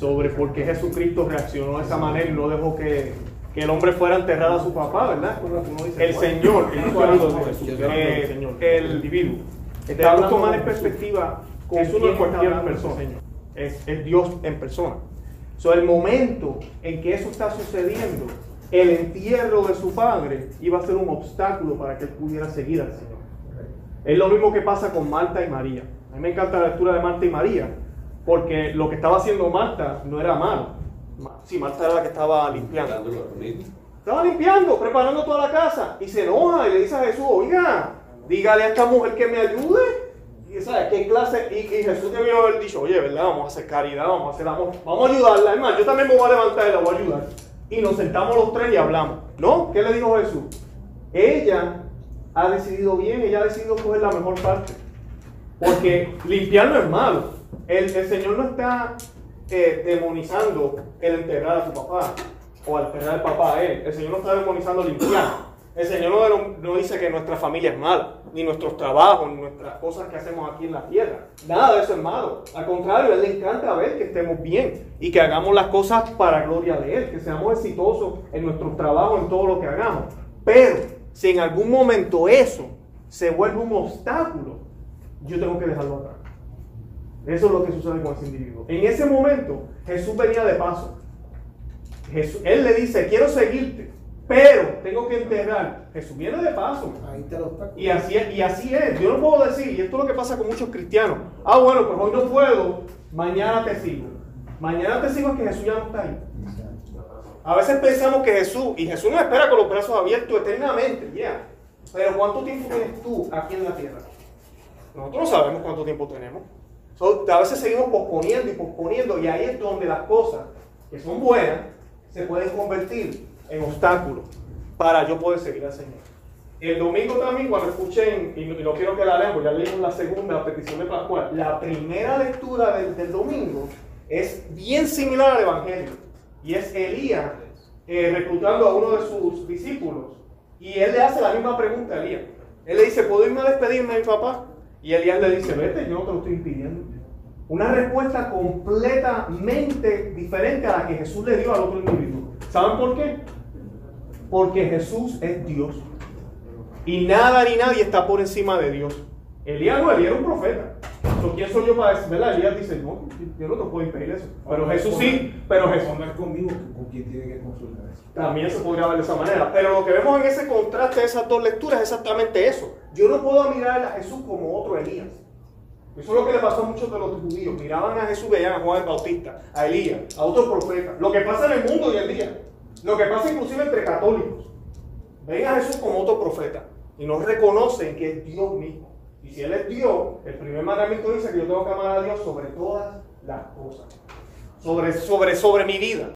por qué Jesucristo reaccionó de esa manera y no dejó que, que el hombre fuera enterrado a su papá, ¿verdad? El Señor, el eh, individuo. Debemos tomar en perspectiva que Jesús no es cualquier persona, es, es Dios en persona. So, el momento en que eso está sucediendo, el entierro de su padre iba a ser un obstáculo para que él pudiera seguir al Señor. Es lo mismo que pasa con Marta y María. A mí me encanta la lectura de Marta y María, porque lo que estaba haciendo Marta no era malo. Sí, Marta era la que estaba limpiando. Estaba limpiando, preparando toda la casa. Y se enoja y le dice a Jesús, oiga, dígale a esta mujer que me ayude. Y ¿sabes qué clase? Y, Jesús debió haber dicho, oye, ¿verdad? Vamos a hacer caridad, vamos a hacer amor, vamos a ayudarla. Es más, yo también me voy a levantar y la voy a ayudar. Y nos sentamos los tres y hablamos. ¿No? ¿Qué le dijo Jesús? Ella ha decidido bien, ella ha decidido coger la mejor parte. Porque limpiar no es malo. El, Señor no está eh, demonizando el enterrar a su papá o al enterrar al papá a él. El Señor no está demonizando limpiar. El Señor no, dice que nuestra familia es mala, ni nuestros trabajos, ni nuestras cosas que hacemos aquí en la tierra. Nada de eso es malo. Al contrario, Él le encanta ver que estemos bien y que hagamos las cosas para gloria de Él, que seamos exitosos en nuestro trabajo, en todo lo que hagamos. Pero si en algún momento eso se vuelve un obstáculo, yo tengo que dejarlo atrás. Eso es lo que sucede con ese individuo. En ese momento, Jesús venía de paso. Jesús, él le dice, quiero seguirte, pero tengo que enterrar. Jesús viene de paso. y, así, y así es. Yo no puedo decir, y esto es lo que pasa con muchos cristianos. Ah, bueno, pues hoy no puedo, mañana te sigo. Mañana te sigo es que Jesús ya no está ahí. A veces pensamos que Jesús, y Jesús nos espera con los brazos abiertos eternamente, ya. Pero ¿cuánto tiempo tienes tú aquí en la tierra? Nosotros no sabemos cuánto tiempo tenemos. A veces seguimos posponiendo y posponiendo, y ahí es donde las cosas que son buenas se pueden convertir en obstáculos para yo poder seguir al Señor. El domingo también, cuando escuchen, y no quiero que la lean, ya leímos la segunda, petición de Pascual, la primera lectura del, del domingo es bien similar al Evangelio. Y es Elías eh, reclutando a uno de sus discípulos. Y él le hace la misma pregunta a Elías. Él le dice, ¿puedo irme a despedirme de mi papá? Y Elías le dice, vete, yo no te lo estoy impidiendo. Una respuesta completamente diferente a la que Jesús le dio al otro individuo. ¿Saben por qué? Porque Jesús es Dios. Y nada ni nadie está por encima de Dios. Elías no, Elías era un profeta. ¿Quién soy yo para decir? ¿verdad? Elías dice, no, yo no te puedo impedir eso. Pero Jesús sí, pero Jesús. No es conmigo con quien tiene que consultar eso. También se podría ver de esa manera. Pero lo que vemos en ese contraste de esas dos lecturas es exactamente eso. Yo no puedo mirar a Jesús como otro Elías. Eso es lo que le pasó a muchos de los judíos. Miraban a Jesús, veían a Juan el Bautista, a Elías, a otros profetas. Lo que pasa en el mundo hoy en día. Lo que pasa inclusive entre católicos. Ven a Jesús como otro profeta. Y no reconocen que es Dios mismo. Y si Él es Dios, el primer mandamiento dice que yo tengo que amar a Dios sobre todas las cosas. Sobre, sobre, sobre mi vida.